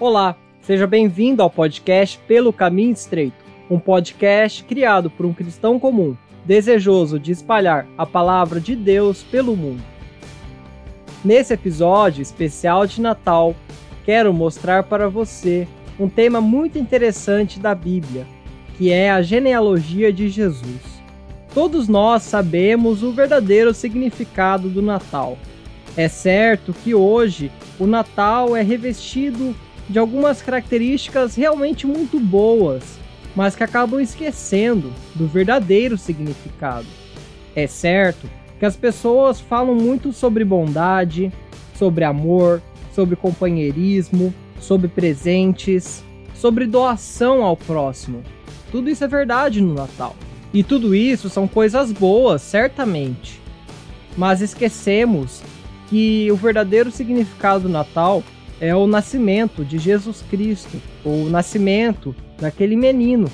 Olá, seja bem-vindo ao podcast Pelo Caminho Estreito, um podcast criado por um cristão comum, desejoso de espalhar a palavra de Deus pelo mundo. Nesse episódio especial de Natal, quero mostrar para você um tema muito interessante da Bíblia, que é a genealogia de Jesus. Todos nós sabemos o verdadeiro significado do Natal. É certo que hoje o Natal é revestido de algumas características realmente muito boas, mas que acabam esquecendo do verdadeiro significado. É certo que as pessoas falam muito sobre bondade, sobre amor, sobre companheirismo, sobre presentes, sobre doação ao próximo. Tudo isso é verdade no Natal. E tudo isso são coisas boas, certamente. Mas esquecemos que o verdadeiro significado do Natal é o nascimento de Jesus Cristo, o nascimento daquele menino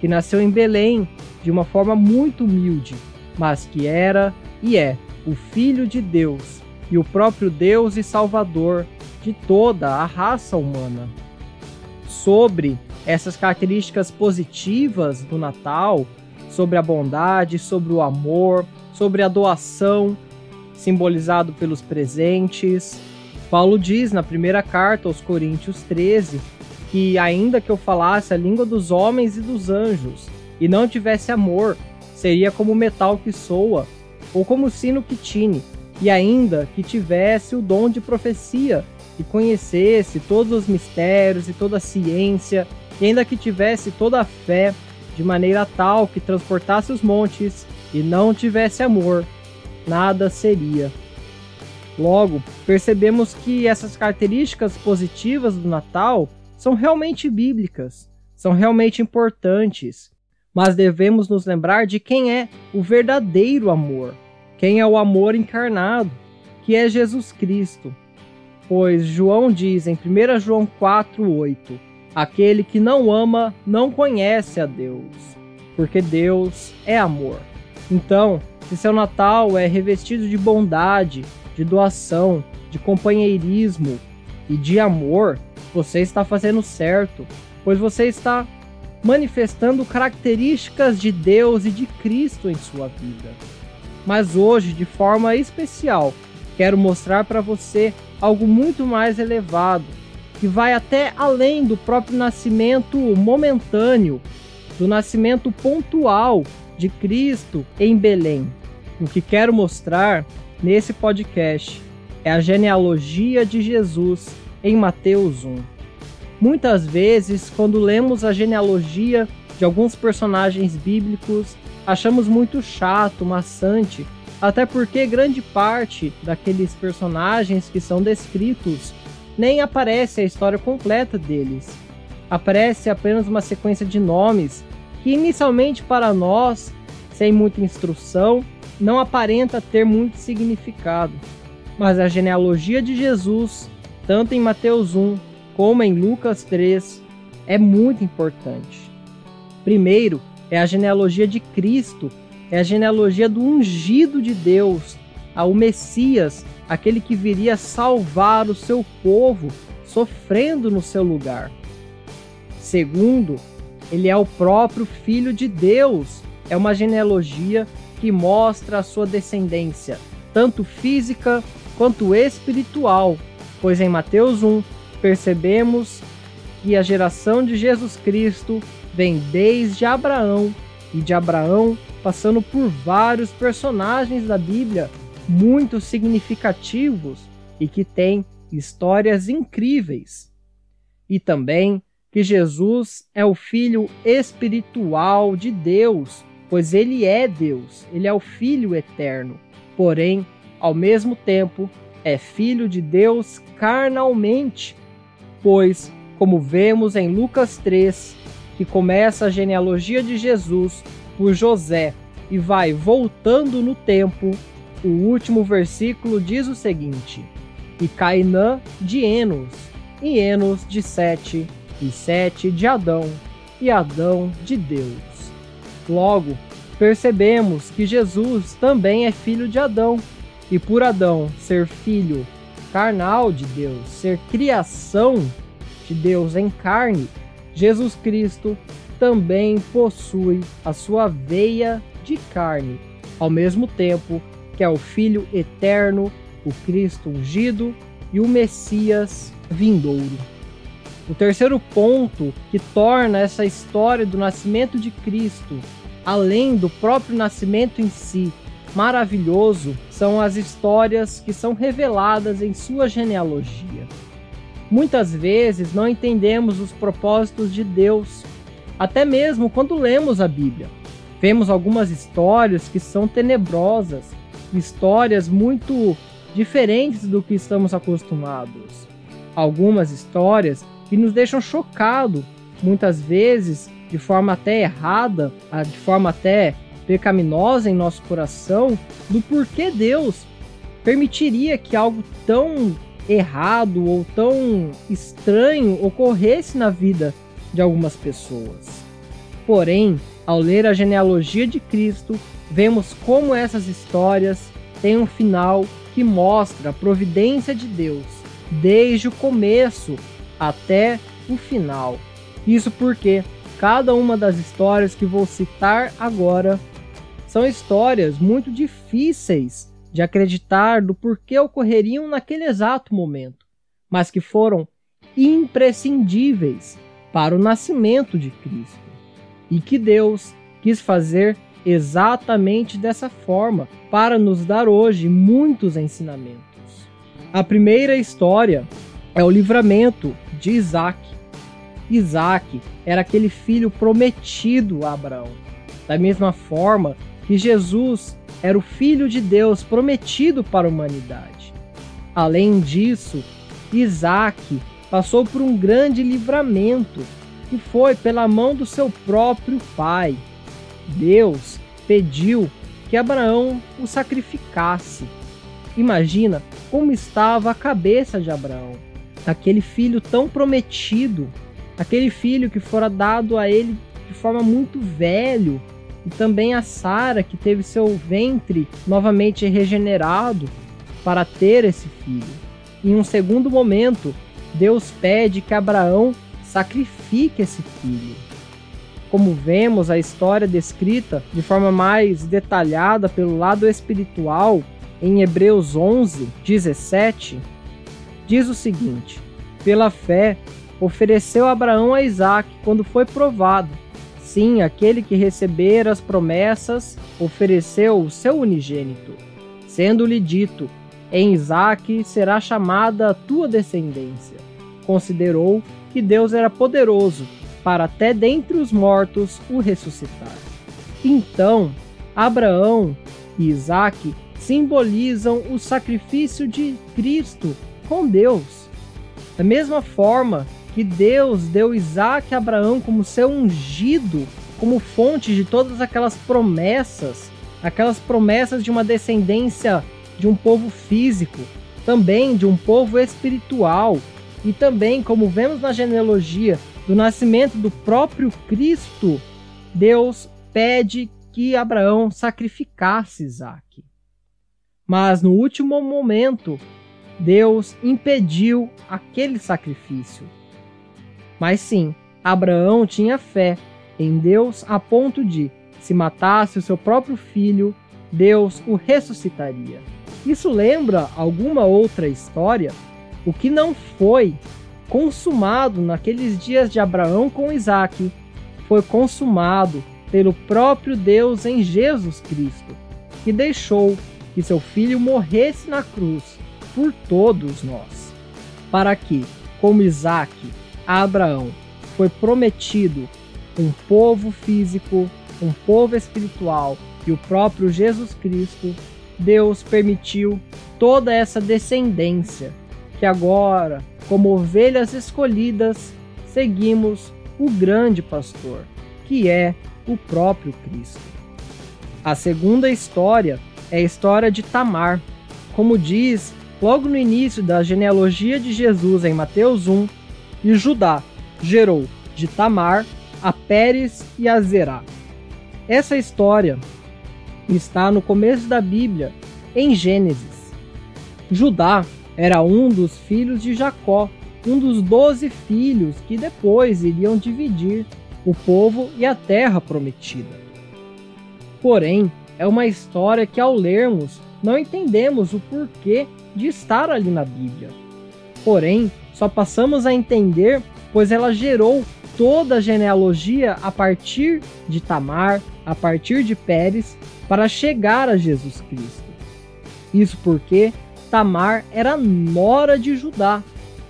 que nasceu em Belém de uma forma muito humilde, mas que era e é o Filho de Deus e o próprio Deus e Salvador de toda a raça humana. Sobre essas características positivas do Natal, sobre a bondade, sobre o amor, sobre a doação, simbolizado pelos presentes. Paulo diz na primeira carta aos Coríntios 13 que, ainda que eu falasse a língua dos homens e dos anjos e não tivesse amor, seria como metal que soa ou como sino que tine, e ainda que tivesse o dom de profecia e conhecesse todos os mistérios e toda a ciência, e ainda que tivesse toda a fé de maneira tal que transportasse os montes e não tivesse amor, nada seria. Logo, percebemos que essas características positivas do Natal são realmente bíblicas, são realmente importantes, mas devemos nos lembrar de quem é o verdadeiro amor, quem é o amor encarnado, que é Jesus Cristo. Pois João diz em 1 João 4,8: Aquele que não ama não conhece a Deus, porque Deus é amor. Então, se seu Natal é revestido de bondade, de doação, de companheirismo e de amor, você está fazendo certo, pois você está manifestando características de Deus e de Cristo em sua vida. Mas hoje, de forma especial, quero mostrar para você algo muito mais elevado que vai até além do próprio nascimento momentâneo, do nascimento pontual de Cristo em Belém. O que quero mostrar nesse podcast é a genealogia de Jesus em Mateus 1. Muitas vezes, quando lemos a genealogia de alguns personagens bíblicos, achamos muito chato, maçante, até porque grande parte daqueles personagens que são descritos nem aparece a história completa deles. Aparece apenas uma sequência de nomes que inicialmente para nós, sem muita instrução, não aparenta ter muito significado. Mas a genealogia de Jesus, tanto em Mateus 1 como em Lucas 3, é muito importante. Primeiro, é a genealogia de Cristo, é a genealogia do ungido de Deus, ao Messias, aquele que viria salvar o seu povo sofrendo no seu lugar. Segundo, ele é o próprio Filho de Deus. É uma genealogia que mostra a sua descendência, tanto física quanto espiritual, pois em Mateus 1 percebemos que a geração de Jesus Cristo vem desde Abraão e de Abraão passando por vários personagens da Bíblia muito significativos e que têm histórias incríveis. E também que Jesus é o Filho espiritual de Deus, pois ele é Deus, ele é o Filho eterno. Porém, ao mesmo tempo, é Filho de Deus carnalmente, pois, como vemos em Lucas 3, que começa a genealogia de Jesus por José e vai voltando no tempo o último versículo diz o seguinte: E Cainã de Enos, e Enos de Sete, e Sete de Adão, e Adão de Deus. Logo, percebemos que Jesus também é filho de Adão, e por Adão ser filho carnal de Deus, ser criação de Deus em carne, Jesus Cristo também possui a sua veia de carne, ao mesmo tempo que é o Filho eterno, o Cristo ungido e o Messias vindouro. O terceiro ponto que torna essa história do nascimento de Cristo, além do próprio nascimento em si, maravilhoso, são as histórias que são reveladas em sua genealogia. Muitas vezes não entendemos os propósitos de Deus, até mesmo quando lemos a Bíblia. Vemos algumas histórias que são tenebrosas, histórias muito diferentes do que estamos acostumados. Algumas histórias que nos deixam chocados, muitas vezes de forma até errada, de forma até pecaminosa em nosso coração, do porquê Deus permitiria que algo tão errado ou tão estranho ocorresse na vida de algumas pessoas. Porém, ao ler a genealogia de Cristo, vemos como essas histórias têm um final que mostra a providência de Deus desde o começo até o final. Isso porque cada uma das histórias que vou citar agora são histórias muito difíceis de acreditar do porquê ocorreriam naquele exato momento, mas que foram imprescindíveis para o nascimento de Cristo e que Deus quis fazer exatamente dessa forma para nos dar hoje muitos ensinamentos. A primeira história é o livramento de Isaac. Isaac era aquele filho prometido a Abraão. Da mesma forma que Jesus era o Filho de Deus prometido para a humanidade. Além disso, Isaac passou por um grande livramento, que foi pela mão do seu próprio pai. Deus pediu que Abraão o sacrificasse. Imagina como estava a cabeça de Abraão, aquele filho tão prometido, aquele filho que fora dado a ele de forma muito velho, e também a Sara, que teve seu ventre novamente regenerado para ter esse filho. Em um segundo momento, Deus pede que Abraão sacrifique esse filho. Como vemos a história descrita de forma mais detalhada pelo lado espiritual em Hebreus 11, 17, diz o seguinte: Pela fé, ofereceu Abraão a Isaac quando foi provado Sim, aquele que receber as promessas ofereceu o seu unigênito, sendo-lhe dito: Em Isaque será chamada a tua descendência. Considerou que Deus era poderoso para até dentre os mortos o ressuscitar. Então, Abraão e Isaque simbolizam o sacrifício de Cristo com Deus. Da mesma forma que Deus deu Isaac a Abraão como seu ungido, como fonte de todas aquelas promessas, aquelas promessas de uma descendência de um povo físico, também de um povo espiritual, e também, como vemos na genealogia, do nascimento do próprio Cristo, Deus pede que Abraão sacrificasse Isaac. Mas no último momento, Deus impediu aquele sacrifício mas sim, Abraão tinha fé em Deus a ponto de, se matasse o seu próprio filho, Deus o ressuscitaria. Isso lembra alguma outra história? O que não foi consumado naqueles dias de Abraão com Isaac foi consumado pelo próprio Deus em Jesus Cristo, que deixou que seu filho morresse na cruz por todos nós, para que, como Isaac, Abraão foi prometido um povo físico, um povo espiritual e o próprio Jesus Cristo, Deus permitiu toda essa descendência que agora, como ovelhas escolhidas, seguimos o grande pastor, que é o próprio Cristo. A segunda história é a história de Tamar. Como diz logo no início da genealogia de Jesus em Mateus 1, e Judá gerou de Tamar a Pérez e a Zerá. Essa história está no começo da Bíblia, em Gênesis. Judá era um dos filhos de Jacó, um dos doze filhos que depois iriam dividir o povo e a terra prometida. Porém, é uma história que ao lermos não entendemos o porquê de estar ali na Bíblia. Porém, só passamos a entender pois ela gerou toda a genealogia a partir de Tamar, a partir de Pérez, para chegar a Jesus Cristo. Isso porque Tamar era nora de Judá,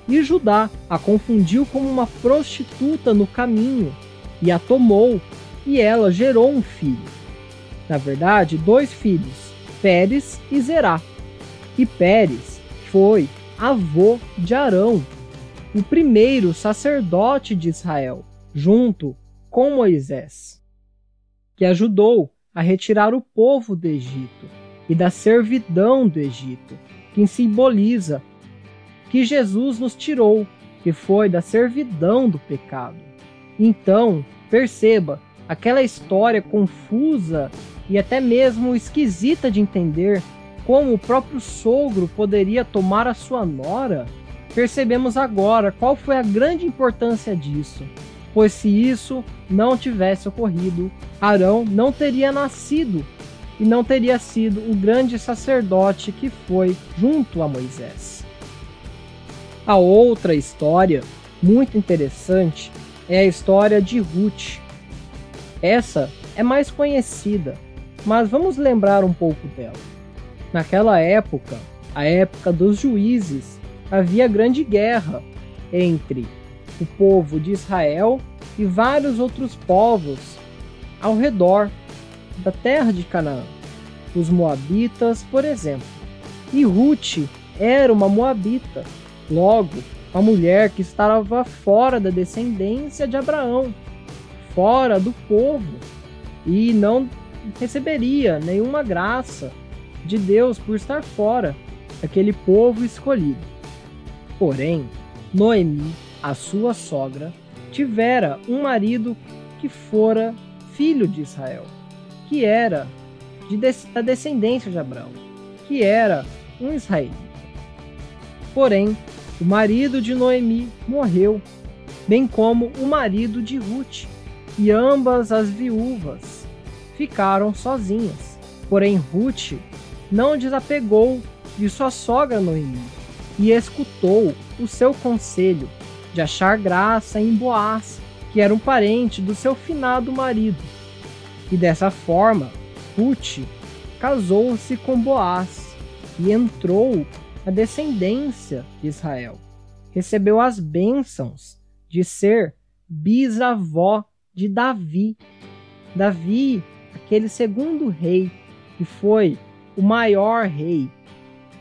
e Judá a confundiu como uma prostituta no caminho, e a tomou, e ela gerou um filho. Na verdade, dois filhos, Pérez e Zerá. E Pérez foi avô de Arão, o primeiro sacerdote de Israel, junto com Moisés, que ajudou a retirar o povo do Egito e da servidão do Egito, que simboliza que Jesus nos tirou, que foi da servidão do pecado. Então, perceba, aquela história confusa e até mesmo esquisita de entender como o próprio sogro poderia tomar a sua nora, percebemos agora qual foi a grande importância disso. Pois se isso não tivesse ocorrido, Arão não teria nascido e não teria sido o grande sacerdote que foi junto a Moisés. A outra história, muito interessante, é a história de Ruth. Essa é mais conhecida, mas vamos lembrar um pouco dela. Naquela época, a época dos juízes, havia grande guerra entre o povo de Israel e vários outros povos ao redor da terra de Canaã, os Moabitas, por exemplo. E Ruth era uma Moabita, logo, uma mulher que estava fora da descendência de Abraão, fora do povo, e não receberia nenhuma graça de Deus por estar fora daquele povo escolhido. Porém, Noemi, a sua sogra, tivera um marido que fora filho de Israel, que era de, da descendência de Abraão, que era um israelita. Porém, o marido de Noemi morreu, bem como o marido de Ruth, e ambas as viúvas ficaram sozinhas. Porém, Ruth não desapegou de sua sogra Noemi e escutou o seu conselho de achar graça em Boaz, que era um parente do seu finado marido. E dessa forma, Ruth casou-se com Boaz e entrou na descendência de Israel. Recebeu as bênçãos de ser bisavó de Davi. Davi, aquele segundo rei, que foi o maior rei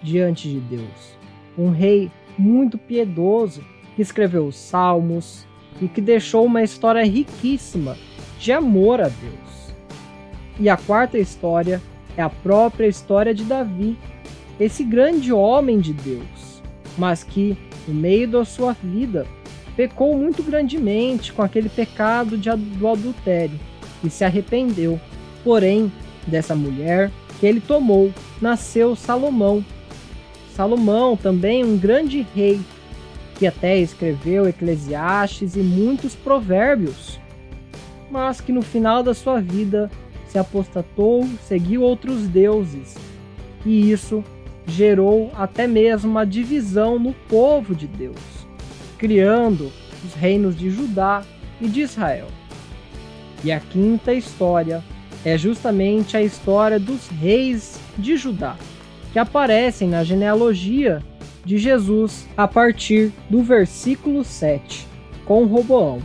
diante de Deus um rei muito piedoso que escreveu os Salmos e que deixou uma história riquíssima de amor a Deus. E a quarta história é a própria história de Davi, esse grande homem de Deus, mas que, no meio da sua vida, pecou muito grandemente com aquele pecado de, do adultério e se arrependeu. Porém, dessa mulher que ele tomou, nasceu Salomão, Salomão, também um grande rei, que até escreveu Eclesiastes e muitos provérbios, mas que no final da sua vida se apostatou, seguiu outros deuses, e isso gerou até mesmo uma divisão no povo de Deus, criando os reinos de Judá e de Israel. E a quinta história é justamente a história dos reis de Judá que aparecem na genealogia de Jesus a partir do versículo 7, com Roboão.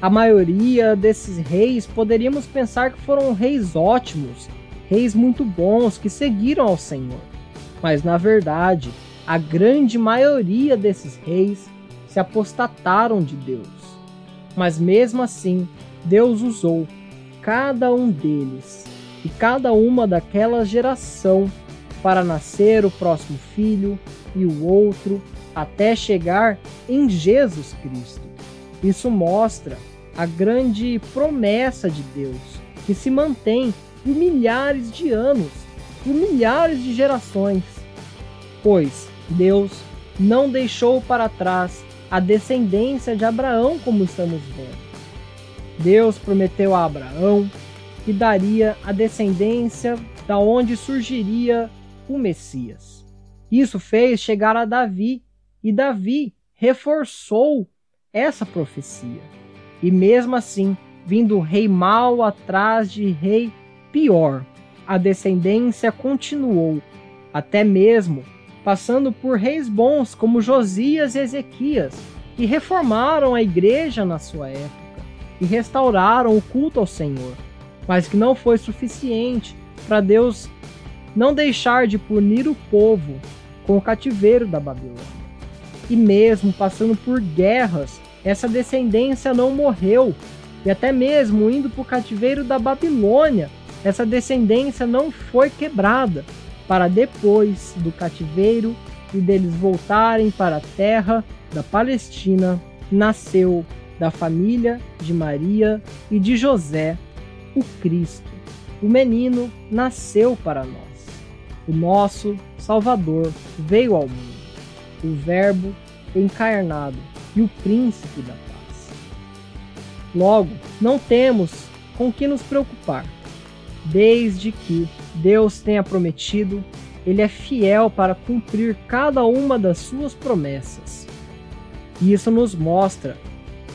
A maioria desses reis poderíamos pensar que foram reis ótimos, reis muito bons que seguiram ao Senhor. Mas na verdade, a grande maioria desses reis se apostataram de Deus. Mas mesmo assim, Deus usou cada um deles e cada uma daquela geração para nascer o próximo filho e o outro, até chegar em Jesus Cristo. Isso mostra a grande promessa de Deus, que se mantém por milhares de anos, por milhares de gerações. Pois Deus não deixou para trás a descendência de Abraão, como estamos vendo. Deus prometeu a Abraão que daria a descendência da onde surgiria o Messias. Isso fez chegar a Davi, e Davi reforçou essa profecia. E mesmo assim, vindo rei mau atrás de rei pior, a descendência continuou, até mesmo passando por reis bons como Josias e Ezequias, que reformaram a igreja na sua época e restauraram o culto ao Senhor, mas que não foi suficiente para Deus não deixar de punir o povo com o cativeiro da Babilônia. E mesmo passando por guerras, essa descendência não morreu, e até mesmo indo para o cativeiro da Babilônia, essa descendência não foi quebrada, para depois do cativeiro e deles voltarem para a terra da Palestina, nasceu da família de Maria e de José, o Cristo. O menino nasceu para nós. O nosso Salvador veio ao mundo. O Verbo encarnado e o Príncipe da paz. Logo, não temos com que nos preocupar, desde que Deus tenha prometido, Ele é fiel para cumprir cada uma das suas promessas. E isso nos mostra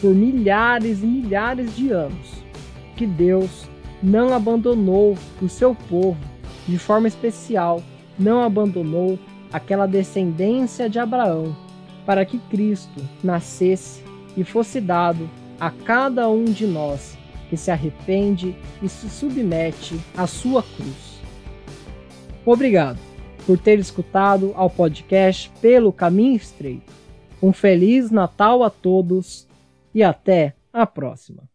por milhares e milhares de anos que Deus não abandonou o seu povo de forma especial, não abandonou aquela descendência de Abraão para que Cristo nascesse e fosse dado a cada um de nós que se arrepende e se submete à sua cruz. Obrigado por ter escutado ao podcast Pelo Caminho Estreito. Um feliz Natal a todos e até a próxima.